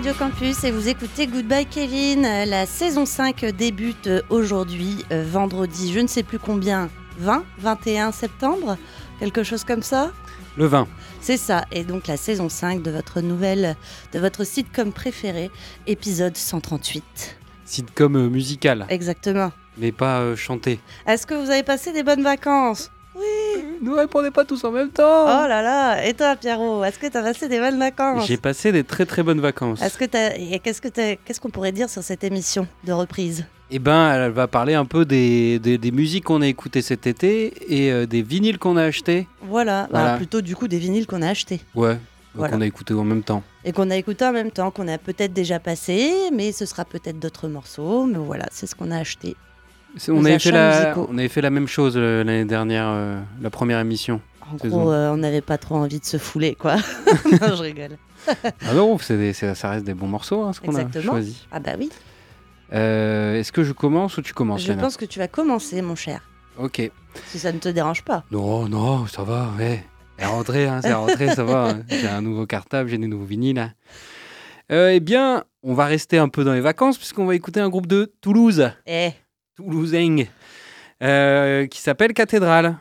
15h sur Radio Campus et vous écoutez Goodbye Kevin. La saison 5 débute aujourd'hui, euh, vendredi, je ne sais plus combien, 20, 21 septembre, quelque chose comme ça? Le 20. C'est ça, et donc la saison 5 de votre nouvelle, de votre sitcom préféré, épisode 138. Sitcom euh, musical, Exactement. mais pas euh, chanté. Est-ce que vous avez passé des bonnes vacances? Oui. Ne répondez pas tous en même temps Oh là là, et toi Pierrot, est-ce que tu as passé des bonnes vacances? J'ai passé des très très bonnes vacances. Est-ce que t'as- et qu'est-ce que t'as- qu'est-ce qu'on pourrait dire sur cette émission de reprise? Eh ben, elle va parler un peu des, des, des musiques qu'on a écoutées cet été et euh, des vinyles qu'on a achetés. Voilà, bah, Voilà. plutôt du coup des vinyles qu'on a achetés Ouais, Voilà. qu'on a écoutés en même temps. et qu'on a écouté en même temps, qu'on a peut-être déjà passé, mais ce sera peut-être d'autres morceaux, mais voilà, c'est ce qu'on a acheté. On avait, fait la, on avait fait la même chose euh, l'année dernière, euh, la première émission. En gros, euh, on n'avait pas trop envie de se fouler, quoi. non, je rigole. Ah non, c'est des- ça reste des bons morceaux, hein, ce qu'on a choisi. Ah bah oui, Est-ce que je commence ou tu commences, je Léna pense que tu vas commencer, mon cher, Ok. si ça ne te dérange pas. Non, non, ça va, ouais. C'est rentré, hein, c'est rentré, ça va. hein. J'ai un nouveau cartable, j'ai des nouveaux vinyles. hein. Eh bien, on va rester un peu dans les vacances puisqu'on va écouter un groupe de Toulouse, Eh, Toulousain, euh, qui s'appelle Cathédrale.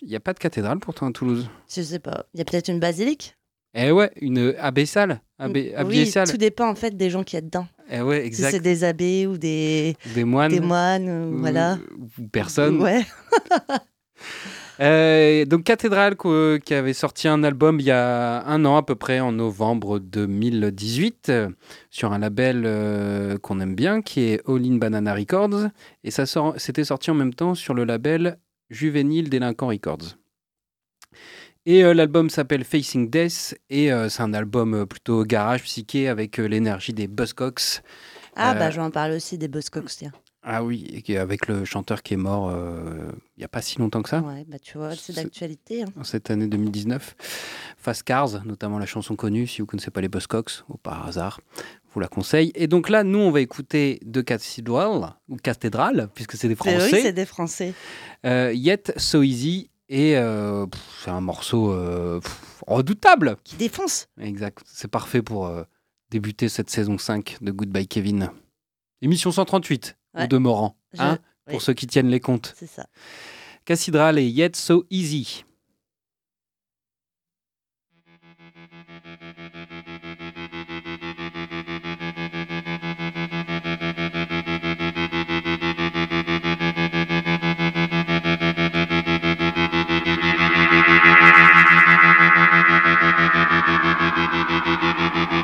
Il n'y a pas de cathédrale pourtant à Toulouse. je sais pas, il y a peut-être une basilique Eh ouais, une abbessale, abbé, Oui, tout dépend en fait des gens qui y a dedans. Eh ouais, Si exact. c'est des abbés ou des, Des moines. des moines, euh, voilà. Ou personne. Ouais. Euh, donc Cathédrale qui avait sorti un album il y a un an à peu près en novembre 2018 euh, sur un label euh, qu'on aime bien qui est All In Banana Records et ça sort, c'était sorti en même temps sur le label Juvénile Délinquant Records. Et euh, l'album s'appelle Facing Death et c'est un album plutôt garage psyché avec l'énergie des Buzzcocks. Ah bah j'en parle aussi des Buzzcocks, tiens. Ah oui, et avec le chanteur qui est mort euh, il n'y a pas si longtemps que ça. Ouais, bah tu vois, c'est d'actualité. hein. cette année 2019. Fast Cars, notamment la chanson connue, si vous ne connaissez pas les Buzzcocks, ou par hasard, je vous la conseille. Et donc là, nous, on va écouter de Cathedral, ou Cathédrale, puisque c'est des C'est- Oui, Français, c'est des Français. euh, Yet So Easy, et euh, c'est un morceau euh, pff, redoutable. Qui défoncent. Exact, c'est parfait pour euh, débuter cette saison 5 de Goodbye Kevin. Émission 138, Ouais. demeurant, Je- hein, pour oui. ceux qui tiennent les comptes. C'est ça. Cathedral et Yet So Easy. Thank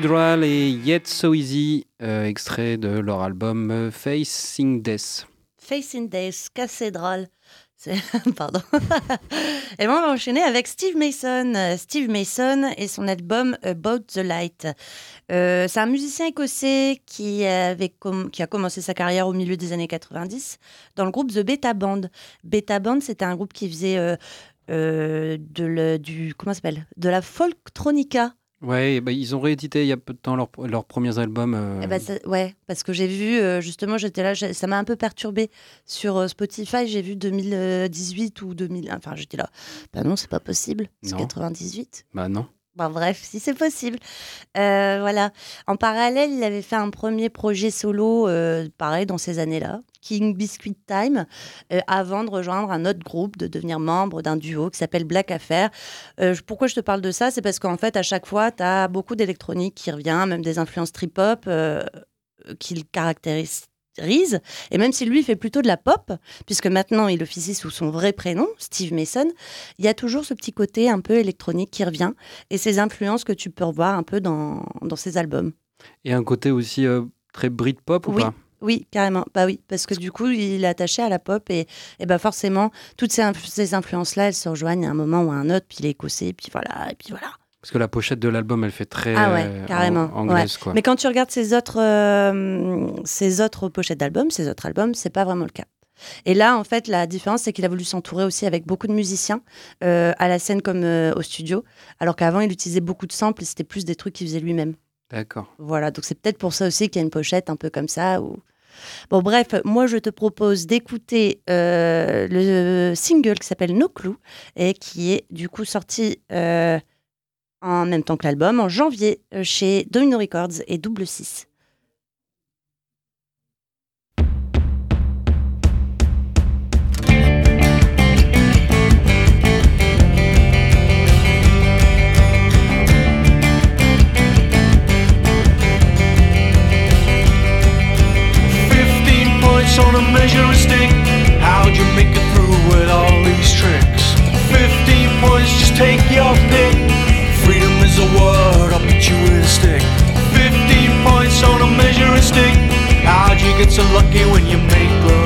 Cathedral et Yet So Easy, euh, extrait de leur album euh, Facing Death. Facing Death, Cathedral. Pardon. et moi, on va enchaîner avec Steve Mason. Steve Mason et son album About the Light. Euh, c'est un musicien écossais qui, avait qui a commencé sa carrière au milieu des années 90 dans le groupe The Beta Band. Beta Band, c'était un groupe qui faisait de la folktronica Ouais, bah, ils ont réédité il y a peu de temps leurs leur premiers albums. Euh. Eh ben, ouais, parce que j'ai vu, euh, justement, j'étais là, ça m'a un peu perturbé sur euh, Spotify. J'ai vu 2018 ou 2000. Enfin, j'étais là. Bah non, c'est pas possible. C'est 98. Bah non. Bah, bref, si c'est possible. voilà. En parallèle, il avait fait un premier projet solo, pareil, dans ces années-là. King Biscuit Time euh, avant de rejoindre un autre groupe, de devenir membre d'un duo qui s'appelle Black Affair. Euh, pourquoi je te parle de ça? C'est parce qu'en fait, à chaque fois, tu as beaucoup d'électronique qui revient, même des influences trip-hop euh, qui le caractérisent. Et même si lui fait plutôt de la pop, puisque maintenant il officie sous son vrai prénom, Steve Mason, il y a toujours ce petit côté un peu électronique qui revient et ces influences que tu peux revoir un peu dans, dans ses albums. Et un côté aussi très Britpop ou pas? oui, carrément. Bah oui, parce que du coup, il est attaché à la pop et, et bah forcément, toutes ces, ces influences-là, elles se rejoignent à un moment ou à un autre, puis il est écossais, puis voilà, et puis voilà. Parce que la pochette de l'album, elle fait très ah ouais, carrément. anglaise. Quoi. Mais quand tu regardes ces autres, euh, ces autres pochettes d'albums, ces autres albums, c'est pas vraiment le cas. Et là, en fait, la différence, c'est qu'il a voulu s'entourer aussi avec beaucoup de musiciens, euh, à la scène comme euh, au studio, alors qu'avant, il utilisait beaucoup de samples et c'était plus des trucs qu'il faisait lui-même. D'accord. Voilà, donc c'est peut-être pour ça aussi qu'il y a une pochette un peu comme ça, où Bon, bref, moi, je te propose d'écouter euh, le single qui s'appelle No Clue et qui est du coup sorti euh, en même temps que l'album en janvier euh, chez Domino Records et Double 6. on a measuring stick. How'd you make it through with all these tricks? 15 points, just take your pick. A word, I'll beat you with a stick. 15 points on a measuring stick. How'd you get so lucky when you make love?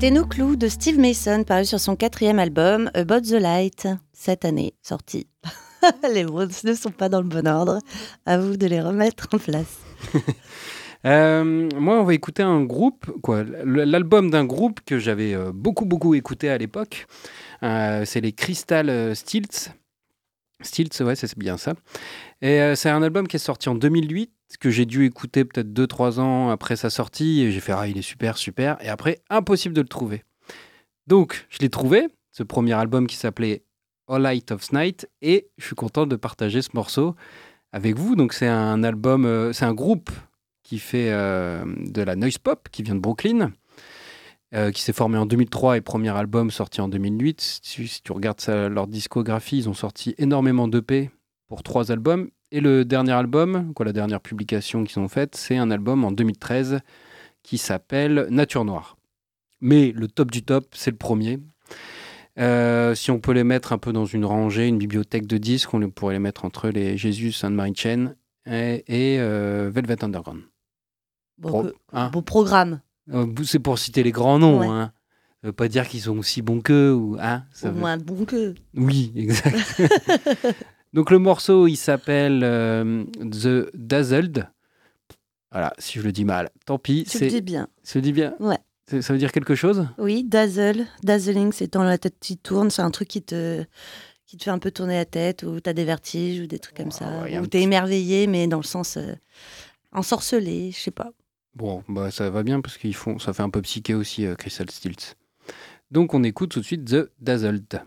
C'était No Clue de Steve Mason, paru sur son quatrième album, About the Light, cette année, sorti. les mots ne sont pas dans le bon ordre. À vous de les remettre en place. Euh, moi, on va écouter un groupe, l'album d'un groupe que j'avais euh, beaucoup, beaucoup écouté à l'époque. Euh, c'est les Crystal Stilts. Stilts, ouais, c'est bien ça. Et c'est un album qui est sorti en 2008, que j'ai dû écouter peut-être 2-3 ans après sa sortie. Et j'ai fait, ah, il est super, super. Et après, impossible de le trouver. Donc, je l'ai trouvé, ce premier album qui s'appelait All Light of Night. Et je suis content de partager ce morceau avec vous. Donc, c'est un album, c'est un groupe qui fait euh, de la noise pop, qui vient de Brooklyn, euh, qui s'est formé en 2003 et premier album sorti en 2008. Si, tu regardes leur discographie, ils ont sorti énormément d'EP pour trois albums. Et le dernier album, quoi, la dernière publication qu'ils ont faite, c'est un album en 2013 qui s'appelle Nature Noire. Mais le top du top, c'est le premier. Euh, si on peut les mettre un peu dans une rangée, une bibliothèque de disques, on pourrait les mettre entre les Jésus, Sainte Marie Chain et, et Velvet Underground. Beau, hein programme. Euh, c'est pour citer les grands noms. Hein. Ça veut pas dire qu'ils sont aussi bons qu'eux. Ou, hein, ça moins bons qu'eux. Oui, exact. Donc le morceau, il s'appelle euh, The Dazzled. Voilà, si je le dis mal, tant pis. Tu le dis bien. Tu le dis bien Ouais. Ça veut dire quelque chose? Oui, dazzle. Dazzling, c'est dans la tête qui tourne. C'est un truc qui te, qui te fait un peu tourner la tête, ou tu as des vertiges, ou des trucs comme ça. ou tu es émerveillé, mais dans le sens euh, ensorcelé, je sais pas. Bon, bah ça va bien parce qu'ils font, ça fait un peu psyché aussi, euh, Crystal Stilts. Donc on écoute tout de suite The Dazzled.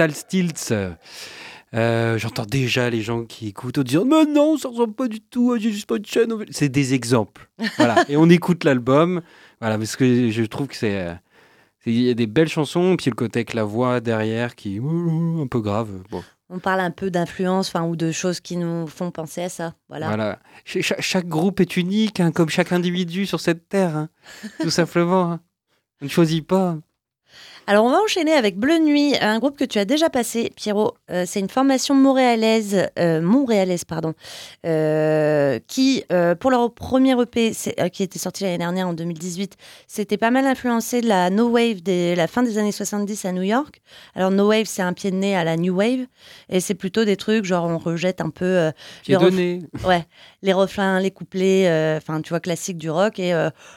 Crystal Stilts. Euh, J'entends déjà les gens qui écoutent en disant Mais non, ça ressemble pas du tout à Jesus Punch. C'est des exemples. voilà. Et on écoute l'album. Voilà, parce que je trouve que c'est. Il y a des belles chansons, puis le côté avec la voix derrière qui est un peu grave. Bon. On parle un peu d'influence ou de choses qui nous font penser à ça. Voilà. voilà. chaque groupe est unique, hein, comme chaque individu sur cette terre. Hein. tout simplement. Hein. On ne choisit pas. Alors, on va enchaîner avec Bleu Nuit, un groupe que tu as déjà passé, Pierrot. Euh, c'est une formation montréalaise, euh, montréalaise pardon, euh, qui, pour leur premier EP, qui était sorti l'année dernière en 2018, c'était pas mal influencé de la No Wave de la fin des années 70 à New York. Alors, No Wave, c'est un pied de nez à la New Wave, et c'est plutôt des trucs genre on rejette un peu. les, donné. ouais, les refrains, les couplets, enfin, tu vois, classiques du rock, et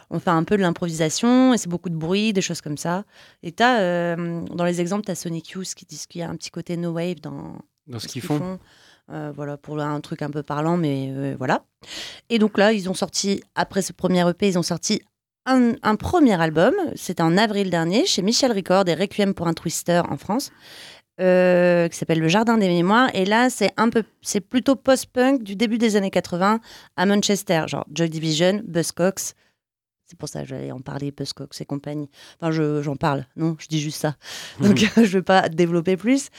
on fait un peu de l'improvisation, et c'est beaucoup de bruit, des choses comme ça. Et t'as euh, dans les exemples, tu as Sonic Youth qui disent qu'il y a un petit côté no wave dans, dans ce qu'ils font. Euh, voilà, pour un truc un peu parlant, mais euh, voilà. Et donc là, ils ont sorti, après ce premier EP, ils ont sorti un, un premier album. C'était en avril dernier chez Michel Record et Requiem pour un Twister en France. Qui s'appelle Le Jardin des Mémoires. Et là, c'est un peu, c'est plutôt post-punk du début des années 80 à Manchester, genre Joy Division, Buzzcocks, c'est pour ça que j'allais en parler, Buzzcocks et compagnie. Enfin, j'en parle, non, je dis juste ça. Donc, je ne vais pas développer plus.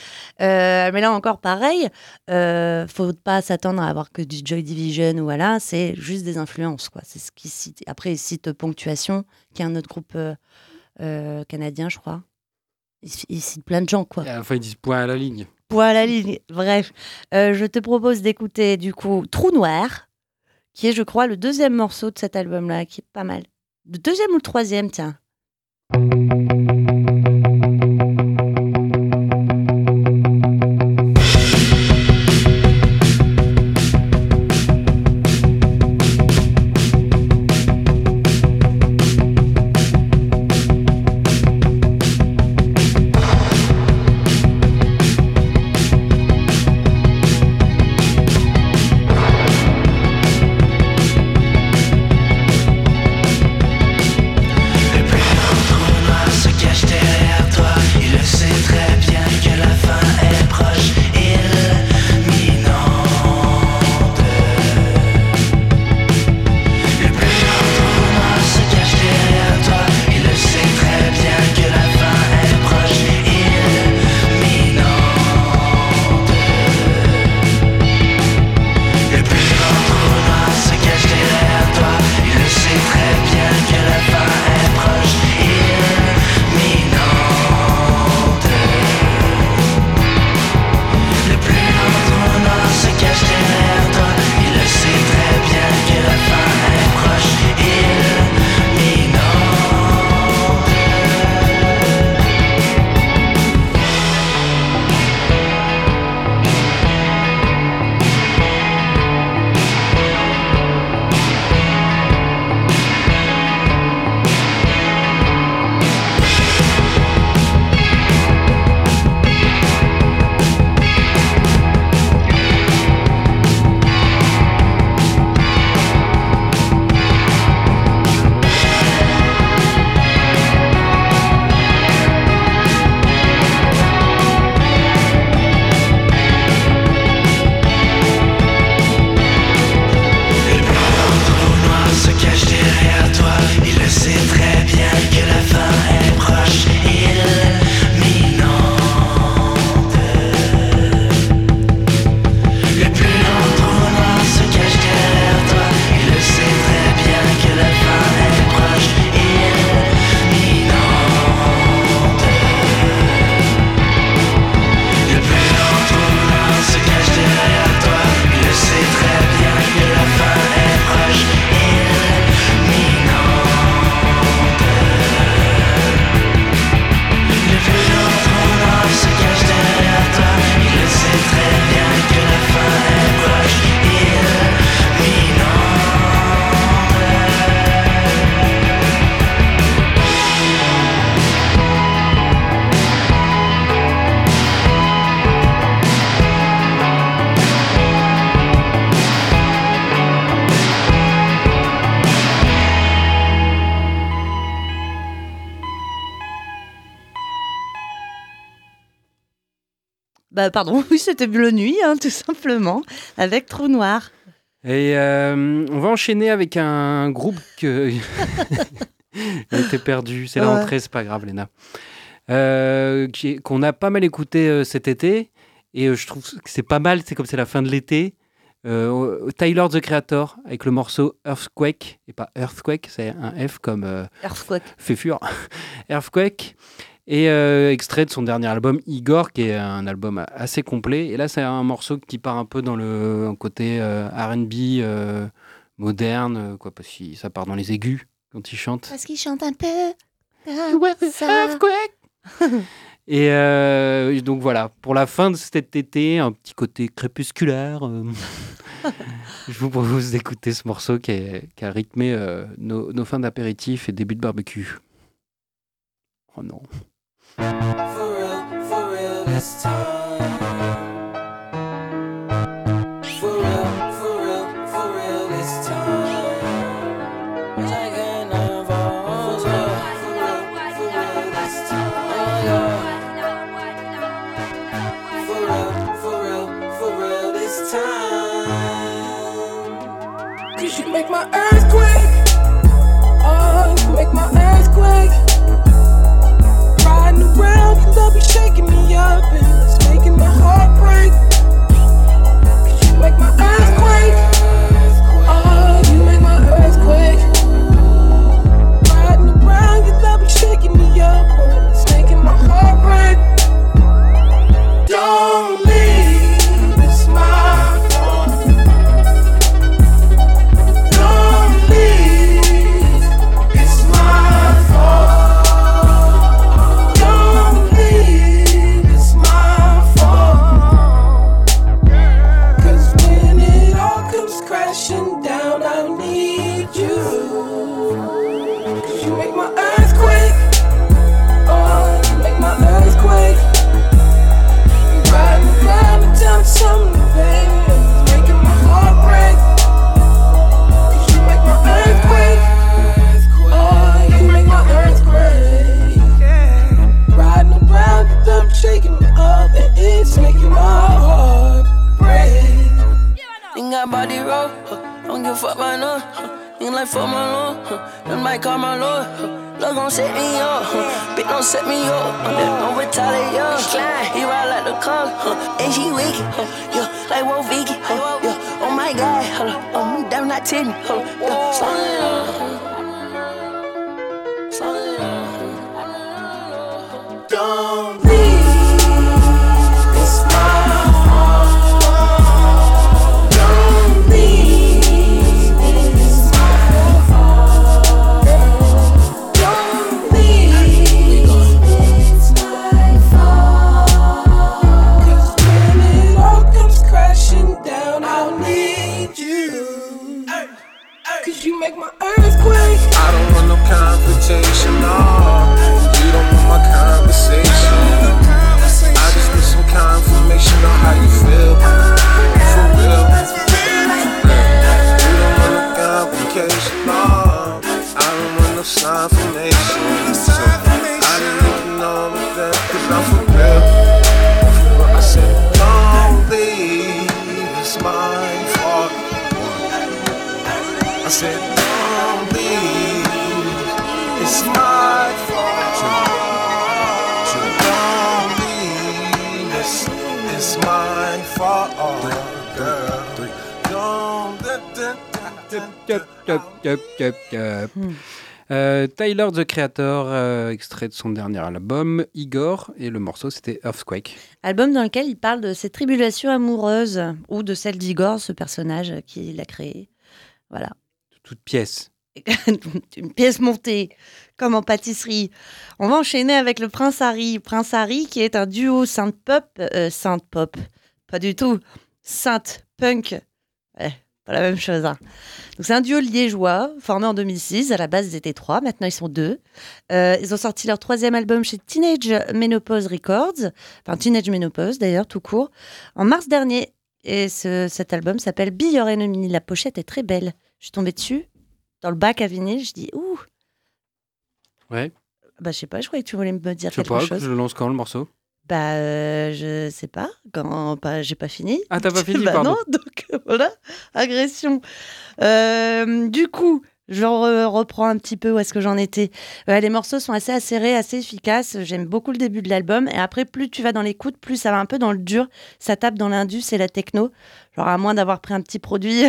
Euh, mais là encore, pareil, euh, faut pas s'attendre à avoir que du Joy Division ou voilà, c'est juste des influences. quoi. C'est ce qui cite. Après, il cite Ponctuation, qui est un autre groupe euh, euh, canadien, je crois. Il, cite plein de gens, quoi. Enfin, ils disent point à la ligne. Point à la ligne, bref. je te propose d'écouter, du coup, Trou Noir, qui est, je crois, le deuxième morceau de cet album-là, qui est pas mal. Le deuxième ou le troisième, tiens Bah pardon, oui, c'était Bleu Nuit, hein, tout simplement, avec Trou Noir. Et euh, on va enchaîner avec un groupe que... Elle était perdue, c'est la Ouais. rentrée, c'est pas grave, Léna. Euh, Qu'on a pas mal écouté euh, cet été, et je trouve que c'est pas mal, c'est comme c'est la fin de l'été. Euh, Tyler the Creator avec le morceau Earthquake, et pas Earthquake, c'est un F comme euh, Earthquake. Féfure, Earthquake, et euh, extrait de son dernier album Igor, qui est un album assez complet. Et là, c'est un morceau qui part un peu dans le un côté euh, RB euh, moderne, quoi, parce que ça part dans les aigus quand il chante. Parce qu'il chante un peu. comme ça. Et donc voilà, pour la fin de cet été, un petit côté crépusculaire. je vous propose d'écouter ce morceau qui, est- qui a rythmé nos, nos fins d'apéritif et début de barbecue. Oh non. For real, for real this time. Up and it's making my heart break. Set me up. Huh. Don't retaliate, yo. Slide, he ride like the car, huh. and she wicked, huh. yeah, like Wo Vicky, huh. yeah. Oh my god, hold oh me damn not tell me, hold up, Euh, Tyler the Creator, euh, extrait de son dernier album, Igor, et le morceau c'était Earthquake. Album dans lequel il parle de ses tribulations amoureuses ou de celle d'Igor, ce personnage qu'il a créé. Voilà. Toute pièce. Une pièce montée, comme en pâtisserie. On va enchaîner avec le Prince Harry. Prince Harry qui est un duo synth-pop. euh, synth-pop, pas du tout. Synth-punk. Ouais, pas la même chose. hein. Donc c'est un duo liégeois, formé en 2006. À la base, ils étaient trois. Maintenant, ils sont deux. Euh, ils ont sorti leur troisième album chez Teenage Menopause Records. Enfin, Teenage Menopause, d'ailleurs, tout court. En mars dernier. Et ce- cet album s'appelle Be Your Enemy. La pochette est très belle. Je suis tombée dessus dans le bac à vinyle, je dis ouh. Ouais. Bah je sais pas, je croyais que tu voulais me dire Je sais quelque pas, chose. je le lance quand le morceau? Bah, euh, je sais pas. Quand, pas, j'ai pas fini. Ah, t'as pas fini, bah pardon. non, donc euh, voilà, agression. Euh, du coup, je re- reprends un petit peu où est-ce que j'en étais. Les morceaux sont assez acérés, assez efficaces. J'aime beaucoup le début de l'album. Et après, plus tu vas dans l'écoute, plus ça va un peu dans le dur. Ça tape dans l'indus et la techno. Genre, à moins d'avoir pris un petit produit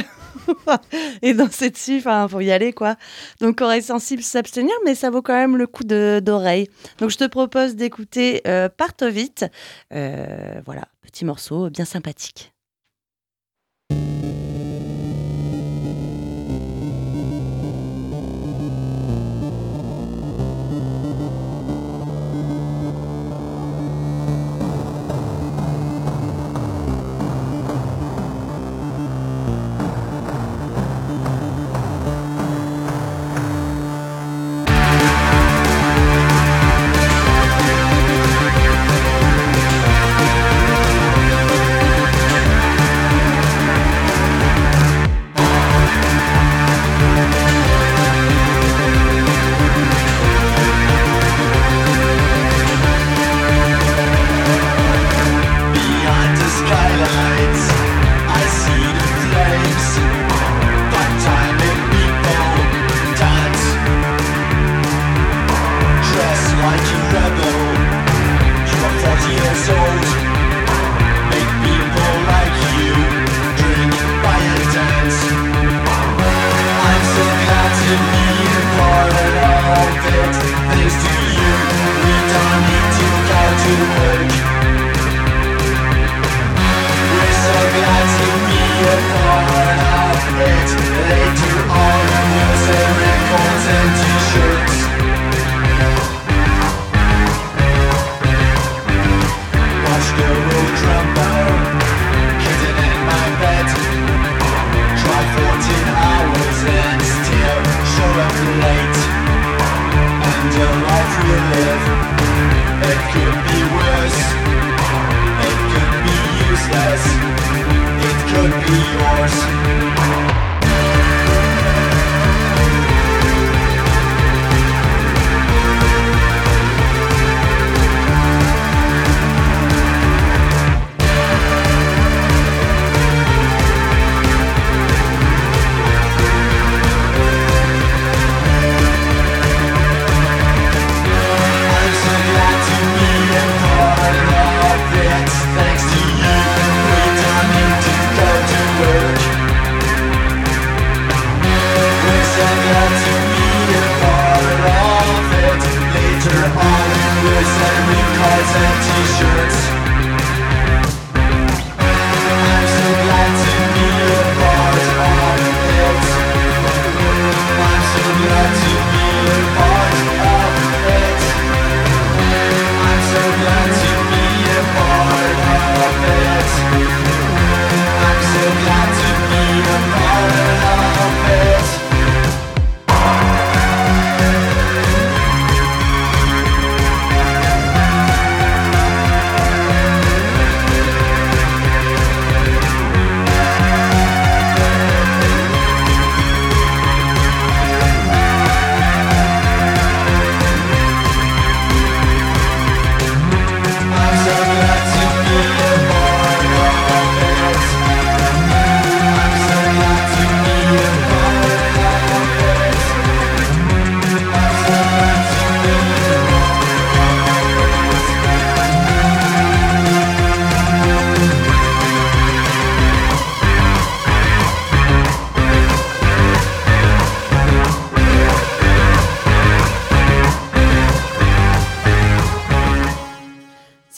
et danser dessus, enfin, faut y aller, quoi. Donc, oreille sensible, s'abstenir, mais ça vaut quand même le coup d'oreille. Donc, je te propose d'écouter euh, Parto vite. Euh, voilà, petit morceau bien sympathique.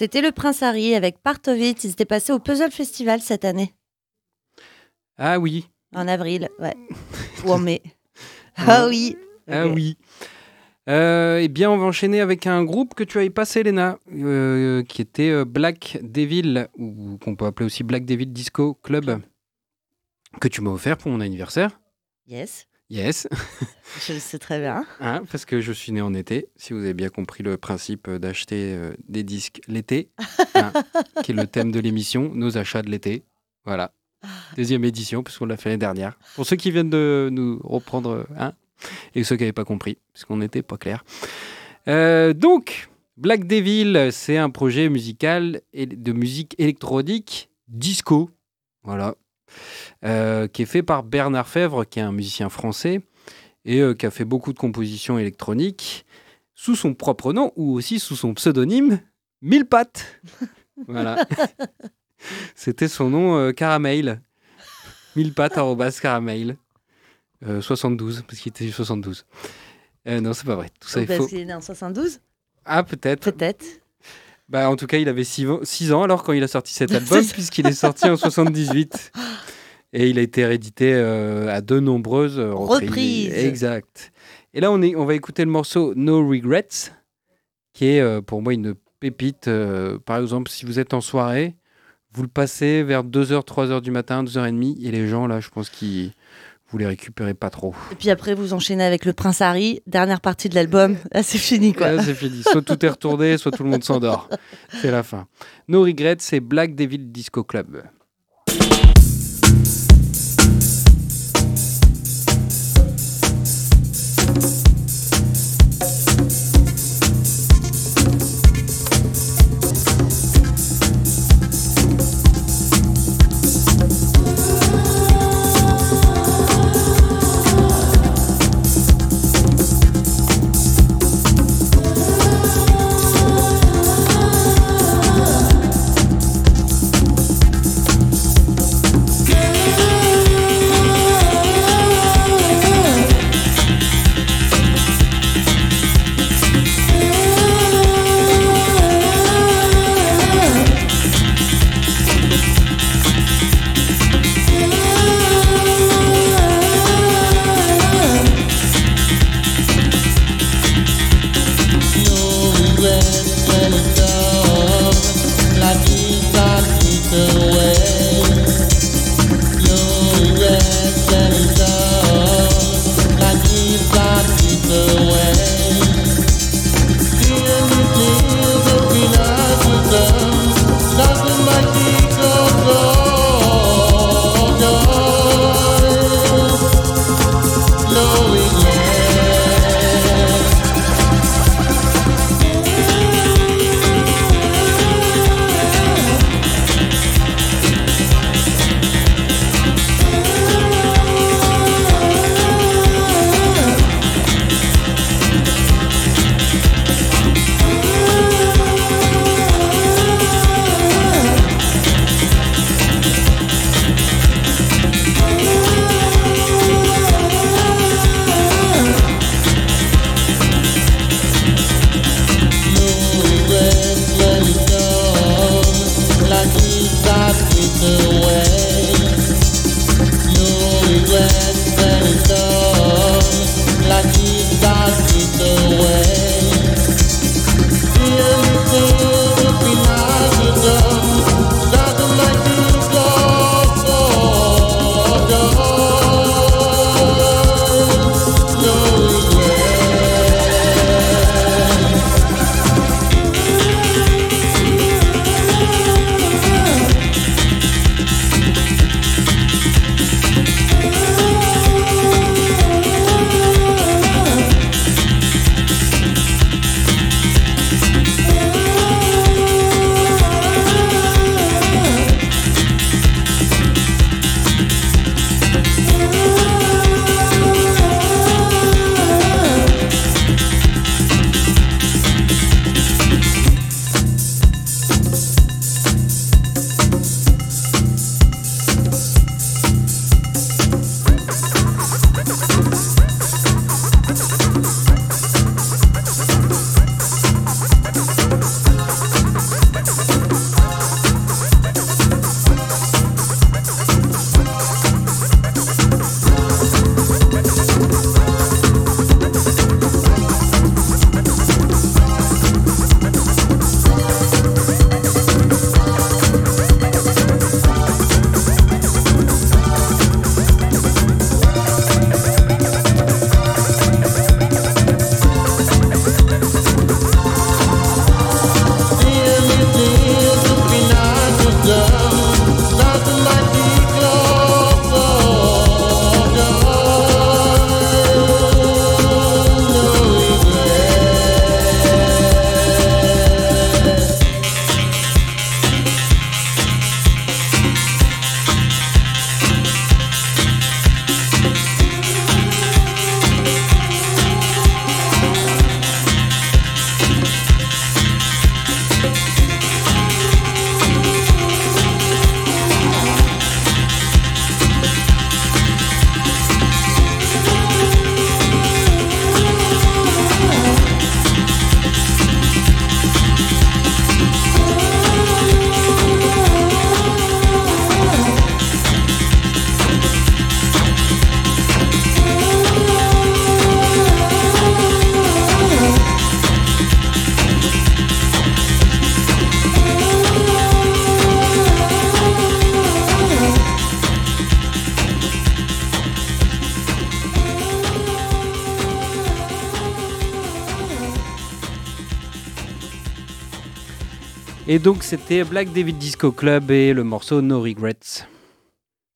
C'était le Prince Harry avec Partovitz. Ils étaient passés au Puzzle Festival cette année, Ah oui, en avril, ouais. Ou en mai. Ah oui. ah oui. Euh, eh bien, on va enchaîner avec un groupe que tu avais passé, Léna, euh, qui était euh, Black Devil, ou qu'on peut appeler aussi Black Devil Disco Club, que tu m'as offert pour mon anniversaire. Yes, Yes, je le sais très bien. Hein, parce que je suis né en été, si vous avez bien compris le principe euh, d'acheter euh, des disques l'été, hein, qui est le thème de l'émission, nos achats de l'été. Voilà. Deuxième édition, puisqu'on l'a fait l'année dernière. Pour ceux qui viennent de nous reprendre, hein, et ceux qui n'avaient pas compris, parce qu'on n'était pas clair. Euh, donc, Black Devil, c'est un projet musical et de musique électronique disco. Voilà. Euh, qui est fait par Bernard Fèvre, qui est un musicien français et euh, qui a fait beaucoup de compositions électroniques sous son propre nom ou aussi sous son pseudonyme Mille Pattes. voilà. C'était son nom euh, Caramel. Mille pattes arrobas caramel. Euh, 72, parce qu'il était du 72. Euh, non, c'est pas vrai. Tout ça est Parce faux. qu'il est né en 72 Ah, peut-être. Peut-être. Bah, en tout cas, il avait 6 ans alors quand il a sorti cet album, puisqu'il est sorti en 78. Et il a été réédité euh, à de nombreuses reprises. Reprises. Exact. Et là, on, est, on va écouter le morceau No Regrets, qui est euh, pour moi une pépite. euh, par exemple, si vous êtes en soirée, vous le passez vers 2h, 3h du matin, 2h30, et les gens, là, je pense qu'ils vous les récupérez pas trop. Et puis après, vous enchaînez avec le Prince Harry, dernière partie de l'album. Là, c'est fini, quoi. Là, c'est fini. Soit tout est retourné, soit tout le monde s'endort. C'est la fin. No Regrets, c'est Black Devil Disco Club. Donc c'était Black David Disco Club et le morceau No Regrets.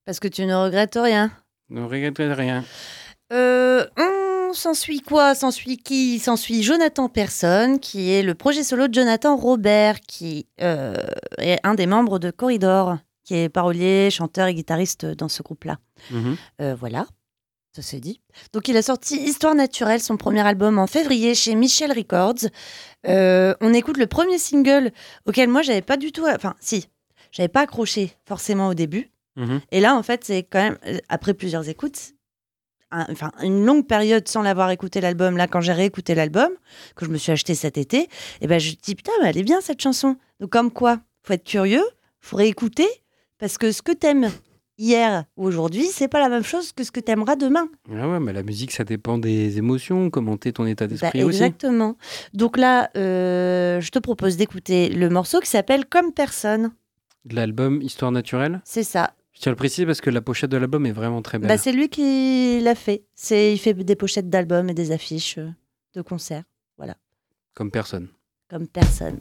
Parce que tu ne regrettes rien. Ne regrettez rien. Euh, on s'ensuit quoi? S'ensuit qui? S'ensuit Jonathan Person, qui est le projet solo de Jonathan Robert, qui euh, est un des membres de Corridor, qui est parolier, chanteur et guitariste dans ce groupe-là. Mhm. Euh, voilà, ça c'est dit. Donc il a sorti Histoire naturelle, son premier album en février chez Michel Records. Euh, on écoute le premier single auquel moi j'avais pas du tout, enfin si, j'avais pas accroché forcément au début. Mhm. Et là en fait c'est quand même après plusieurs écoutes, un- enfin une longue période sans l'avoir écouté l'album. Là quand j'ai réécouté l'album que je me suis acheté cet été, et ben je me dis putain mais elle est bien cette chanson. Donc comme quoi, faut être curieux, faut réécouter parce que ce que t'aimes hier ou aujourd'hui, c'est pas la même chose que ce que t'aimeras demain. Ah ouais, mais la musique, ça dépend des émotions, comment t'es ton état Bah, d'esprit aussi. exactement. Donc là, euh, je te propose d'écouter le morceau qui s'appelle Comme personne. De l'album Histoire naturelle. C'est ça. Je tiens à le préciser parce que la pochette de l'album est vraiment très belle. Bah, c'est lui qui l'a fait. C'est, il fait des pochettes d'albums et des affiches euh, de concerts. Comme personne. Comme personne.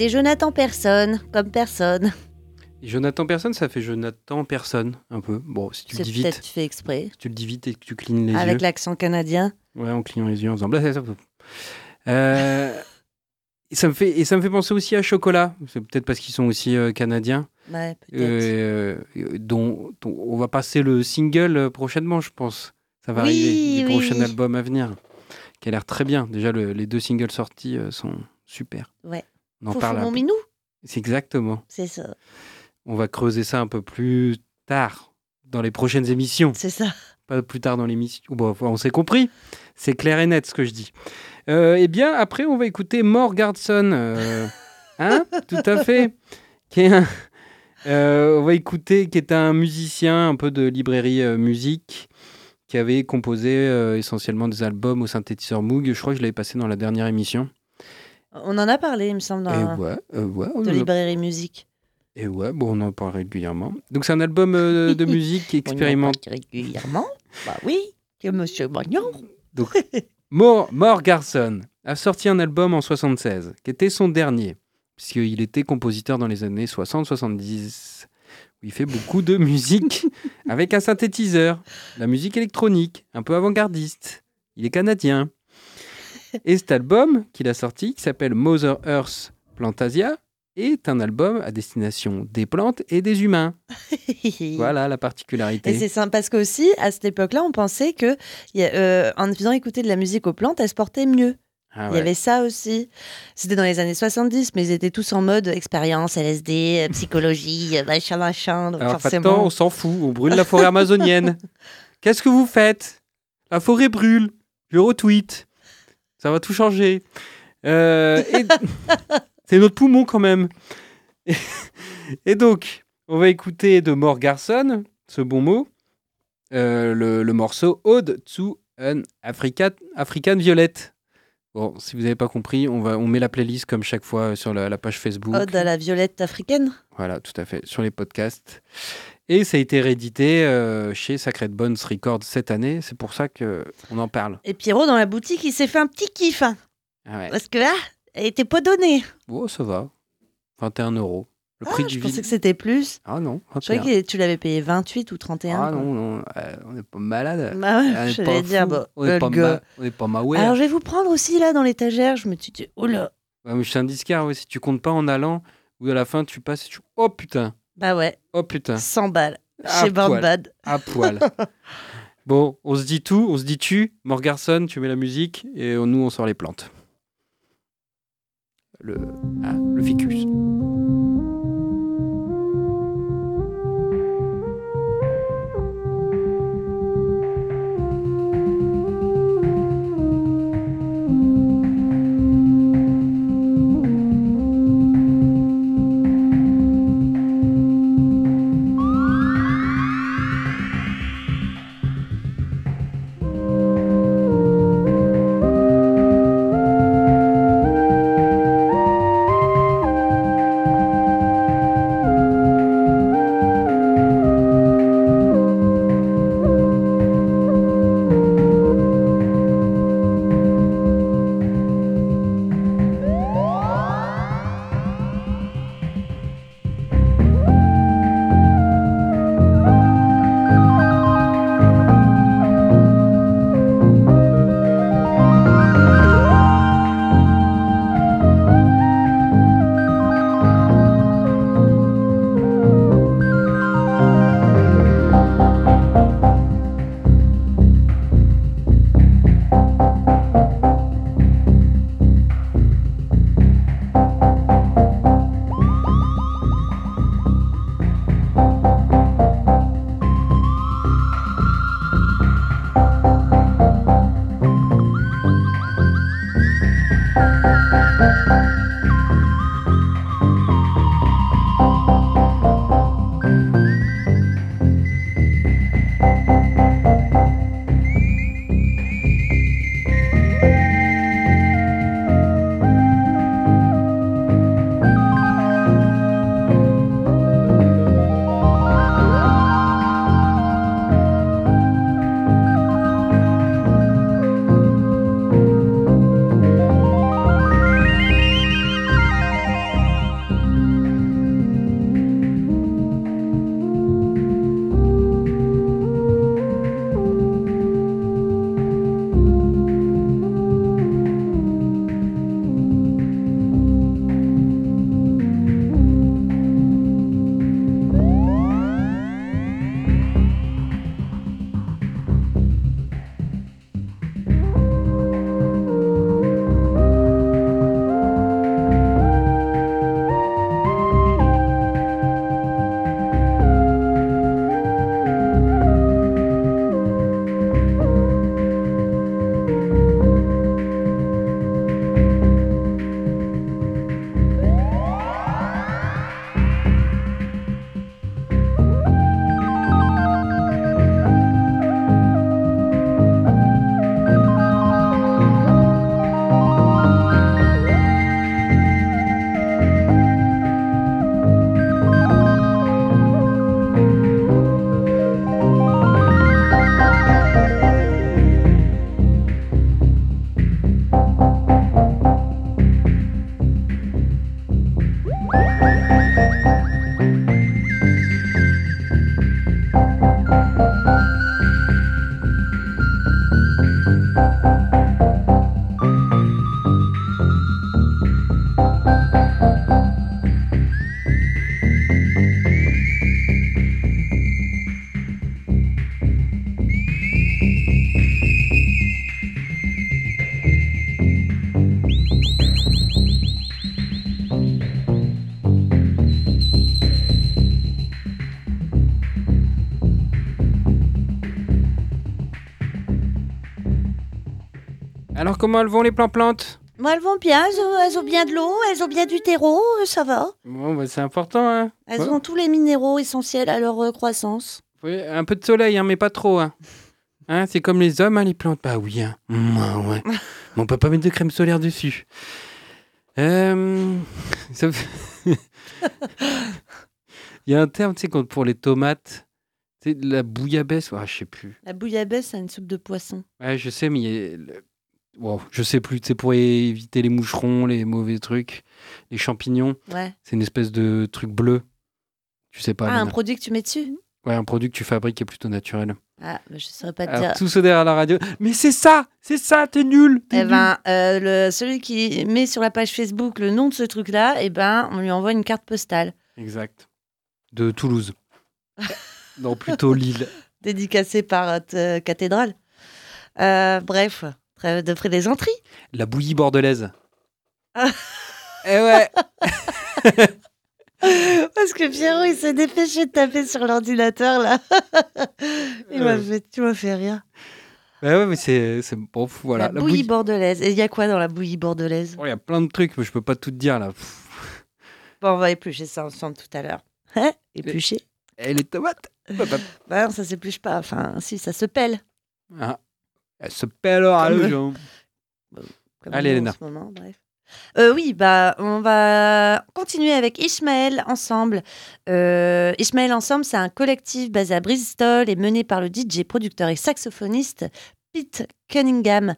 C'était Jonathan Personne, comme personne. Jonathan Personne, ça fait Jonathan Personne, un peu. Bon, si tu le dis peut-être vite, fait exprès. si tu le dis vite et que tu clignes les Avec yeux. l'accent canadien. Ouais, en clignant les yeux, en blah, blah. Euh, et ça me fait et ça me fait penser aussi à Chocolat. C'est peut-être parce qu'ils sont aussi euh, canadiens. Ouais, peut-être. Euh, dont, dont on va passer le single euh, prochainement, je pense. Ça va Oui, arriver, du oui, prochain album à venir, qui a l'air très bien. Déjà, le- les deux singles sortis euh, sont super. Ouais. On en Foufou, parle. un mon minou, C'est exactement. c'est ça, On va creuser ça un peu plus tard dans les prochaines émissions. c'est ça. Pas plus tard dans l'émission. Bon, on s'est compris. C'est clair et net ce que je dis. Euh, eh bien, après, on va écouter Morgardson. euh, hein Tout à fait. Qui est un- euh, on va écouter, qui est un musicien un peu de librairie euh, musique, qui avait composé essentiellement des albums au synthétiseur Moog. Je crois que je l'avais passé dans la dernière émission. On en a parlé, il me semble, dans Et ouais, euh, ouais, on de en a- librairie musique. et ouais, bon, on en parle régulièrement. Donc, c'est un album euh, de musique. On en parle régulièrement. Bah oui, que Monsieur Magnon. Mort, Mort Garson a sorti un album en 76, qui était son dernier, puisqu'il était compositeur dans les années 60-70, où il fait beaucoup de musique avec un synthétiseur, la musique électronique, un peu avant-gardiste. Il est canadien. Et cet album qu'il a sorti, qui s'appelle Mother Earth Plantasia, est un album à destination des plantes et des humains. Voilà la Et particularité. c'est simple parce qu'aussi, à cette époque-là, on pensait que y a- euh, en faisant écouter de la musique aux plantes, elles se portaient mieux. Ah Il y avait ça aussi. C'était dans les années 70, mais ils étaient tous en mode expérience, LSD, euh, psychologie, euh, machin, machin. Donc Alors forcément. on s'en fout, on brûle la forêt amazonienne. Qu'est-ce que vous faites? La forêt brûle. Je retweet. Ça va tout changer. Euh, et- C'est notre poumon quand même. Et, et donc, on va écouter de Mort Garson, ce bon mot, euh, le, le morceau Ode to an Africa, African Violet. Bon, si vous n'avez pas compris, on, va, on met la playlist comme chaque fois sur la, la page Facebook. Ode à la violette africaine. Voilà, tout à fait, sur les podcasts. Et ça a été réédité euh, chez Sacred Bones Records cette année. C'est pour ça qu'on en parle. Et Pierrot, dans la boutique, il s'est fait un petit kiff. hein, Ah ouais. parce que là, elle était pas donnée. Oh, ça va. 21 euros. Le prix Ah, du je vide. pensais que c'était plus. Ah non, Je croyais 21. que tu l'avais payé 28 ou 31. Ah non, non, euh, on n'est pas malade. Bah ouais, On est je pas vais dire, fou. bah, on n'est pas, ma- on est pas ma Alors je vais vous prendre aussi là dans l'étagère. Je me suis dit, oh là. Ouais, mais je suis un ouais. si tu comptes pas en allant, ou à la fin tu passes, et tu... oh putain, Bah ouais, oh putain, 100 balles. À Chez Born. Bad. à poil. bon, on se dit tout, on se dit tu, Morgarson, tu mets la musique, et nous on sort les plantes. Le, ah, le ficus. Comment elles vont les plantes Moi, elles vont bien, elles ont, elles ont bien de l'eau, elles ont bien du terreau, euh, ça va. Bon, bah, c'est important, hein. Elles Ouais. ont tous les minéraux essentiels à leur euh, croissance. Oui, un peu de soleil, hein, mais pas trop. Hein. Hein, c'est comme les hommes, hein, les plantes. Bah oui, hein. Ouais. Mais on peut pas mettre de crème solaire dessus. Euh, Il y a un terme, tu sais, quand- pour les tomates. C'est la bouillabaisse. Ah, je sais plus. La bouillabaisse, c'est une soupe de poisson. Ouais, je sais, mais il y a le- wow, je sais plus. C'est pour éviter les moucherons, les mauvais trucs, les champignons. Ouais. C'est une espèce de truc bleu. Tu sais pas. ah, un produit que tu mets dessus? Ouais, un produit que tu fabriques qui est plutôt naturel. Ah, bah, je saurais pas te Alors, dire. tout ceux derrière la radio. Mais c'est ça C'est ça, t'es nul t'es Eh nul. ben, euh, le, celui qui met sur la page Facebook le nom de ce truc-là, eh ben, on lui envoie une carte postale Exact. De Toulouse. non, plutôt Lille. dédicacée par euh, t- cathédrale. Euh, bref, de plaisanterie. La bouillie bordelaise. Ah. Eh ouais Parce que Pierrot, il s'est dépêché de taper sur l'ordinateur, là. il m'a Euh. fait, tu m'as fait rire. Bah ouais, mais c'est... c'est- Bon, voilà. la, bouillie bordelaise. Et il y a quoi dans la bouillie bordelaise? Oh, Il y a plein de trucs, mais je peux pas tout te dire, là. Bon, on va éplucher ça ensemble tout à l'heure. Hein? Éplucher? Et les tomates. Bah non, ça s'épluche pas. Enfin, si, ça se pèle. Ah. Elle se pèle à Comme- le jambe. comme Allez, moment, bref. Euh, oui, bah, on va continuer avec Ishmael Ensemble. Euh, Ishmael Ensemble, c'est un collectif basé à Bristol et mené par le DJ, producteur et saxophoniste Pete Cunningham.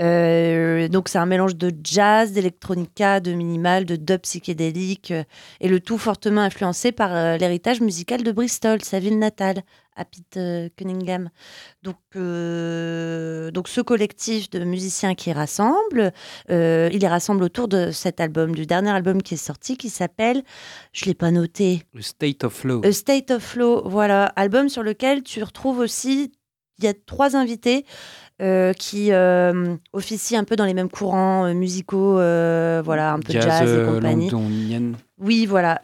Euh, donc, c'est un mélange de jazz, d'électronica, de minimal, de dub psychédélique euh, et le tout fortement influencé par euh, l'héritage musical de Bristol, sa ville natale, à Pete Cunningham. Donc, donc, ce collectif de musiciens qui rassemble, il les rassemble autour de cet album, du dernier album qui est sorti, qui s'appelle, je l'ai pas noté, Le state of flow. A State of Flow. Voilà, album sur lequel tu retrouves aussi, il y a trois invités euh, qui euh, officient un peu dans les mêmes courants euh, musicaux, euh, voilà, un peu jazz, et euh, compagnie. londonienne. Oui, voilà.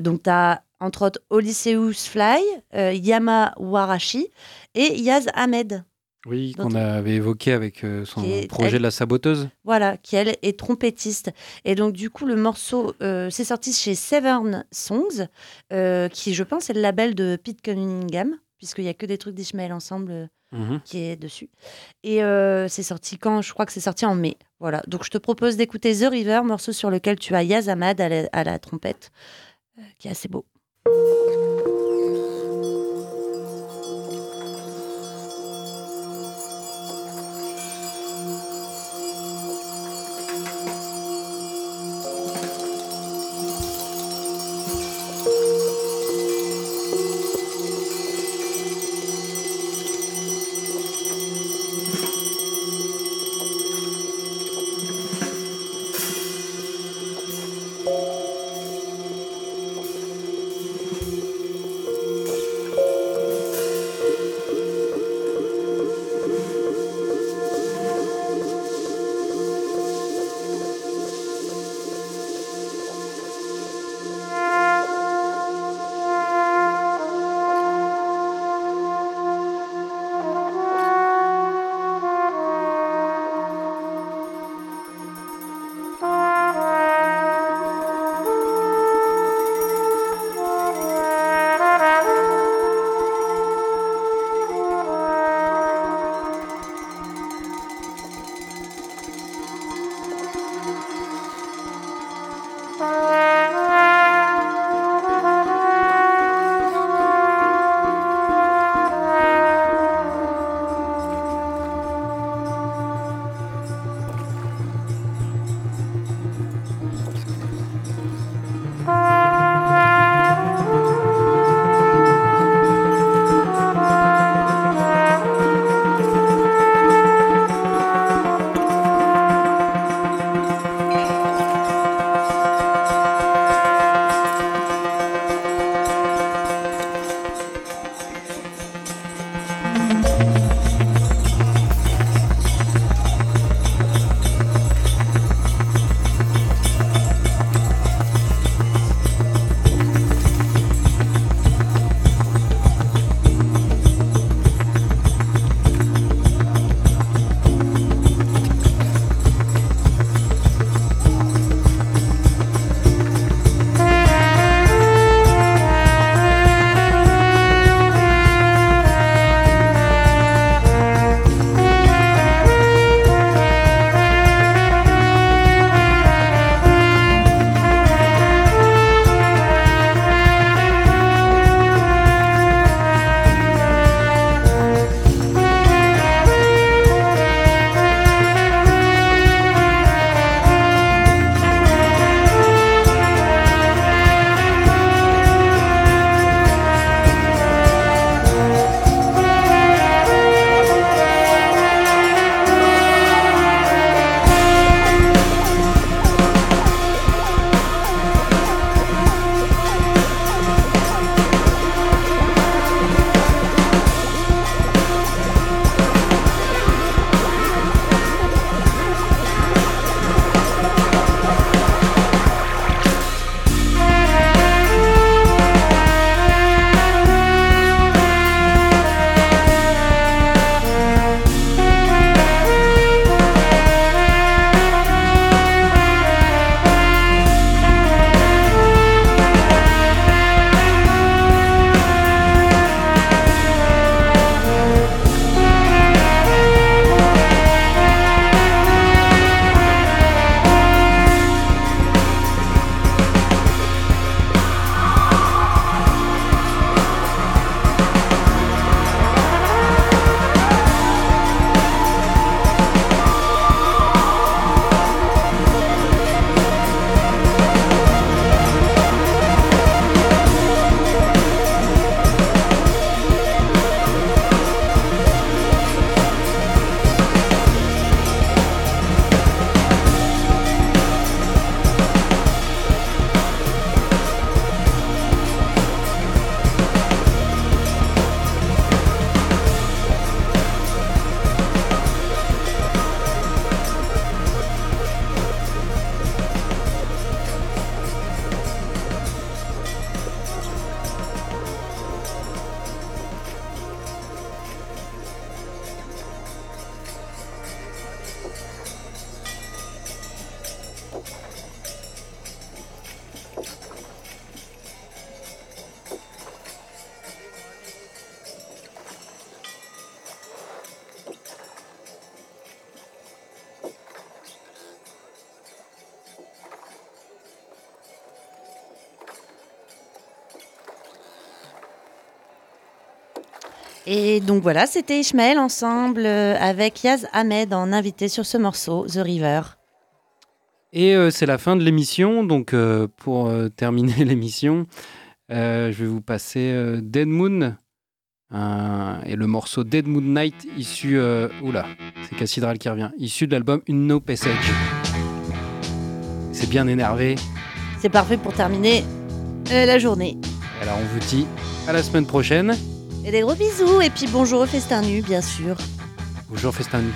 donc, tu as entre autres Odysseus Fly, Yama Warashi et Yaz Ahmed. Oui, qu'on avait évoqué avec son est- projet de la saboteuse. Voilà, qui elle est trompettiste. Et donc, du coup, le morceau, euh, c'est sorti chez Severn Songs, euh, qui, je pense, est le label de Pete Cunningham, puisqu'il n'y a que des trucs d'Ishmael ensemble euh, Mhm. qui est dessus. Et euh, c'est sorti quand? Je crois que c'est sorti en mai. Voilà. Donc, je te propose d'écouter The River, morceau sur lequel tu as Yaz Ahmad à la, à la trompette, euh, qui est assez beau. Donc voilà, c'était Ishmael ensemble euh, avec Yaz Ahmed en invité sur ce morceau, The River. Et euh, c'est la fin de l'émission. Donc, euh, pour euh, terminer l'émission, je vais vous passer Dead Moon et le morceau Dead Moon Night issu. oula, c'est Cassidral qui revient. Issu de l'album Une No Passage. C'est bien énervé. C'est parfait pour terminer la journée. Alors, on vous dit à la semaine prochaine. Et des gros bisous, et puis bonjour au Festin Nu, bien sûr. Bonjour Festin Nu.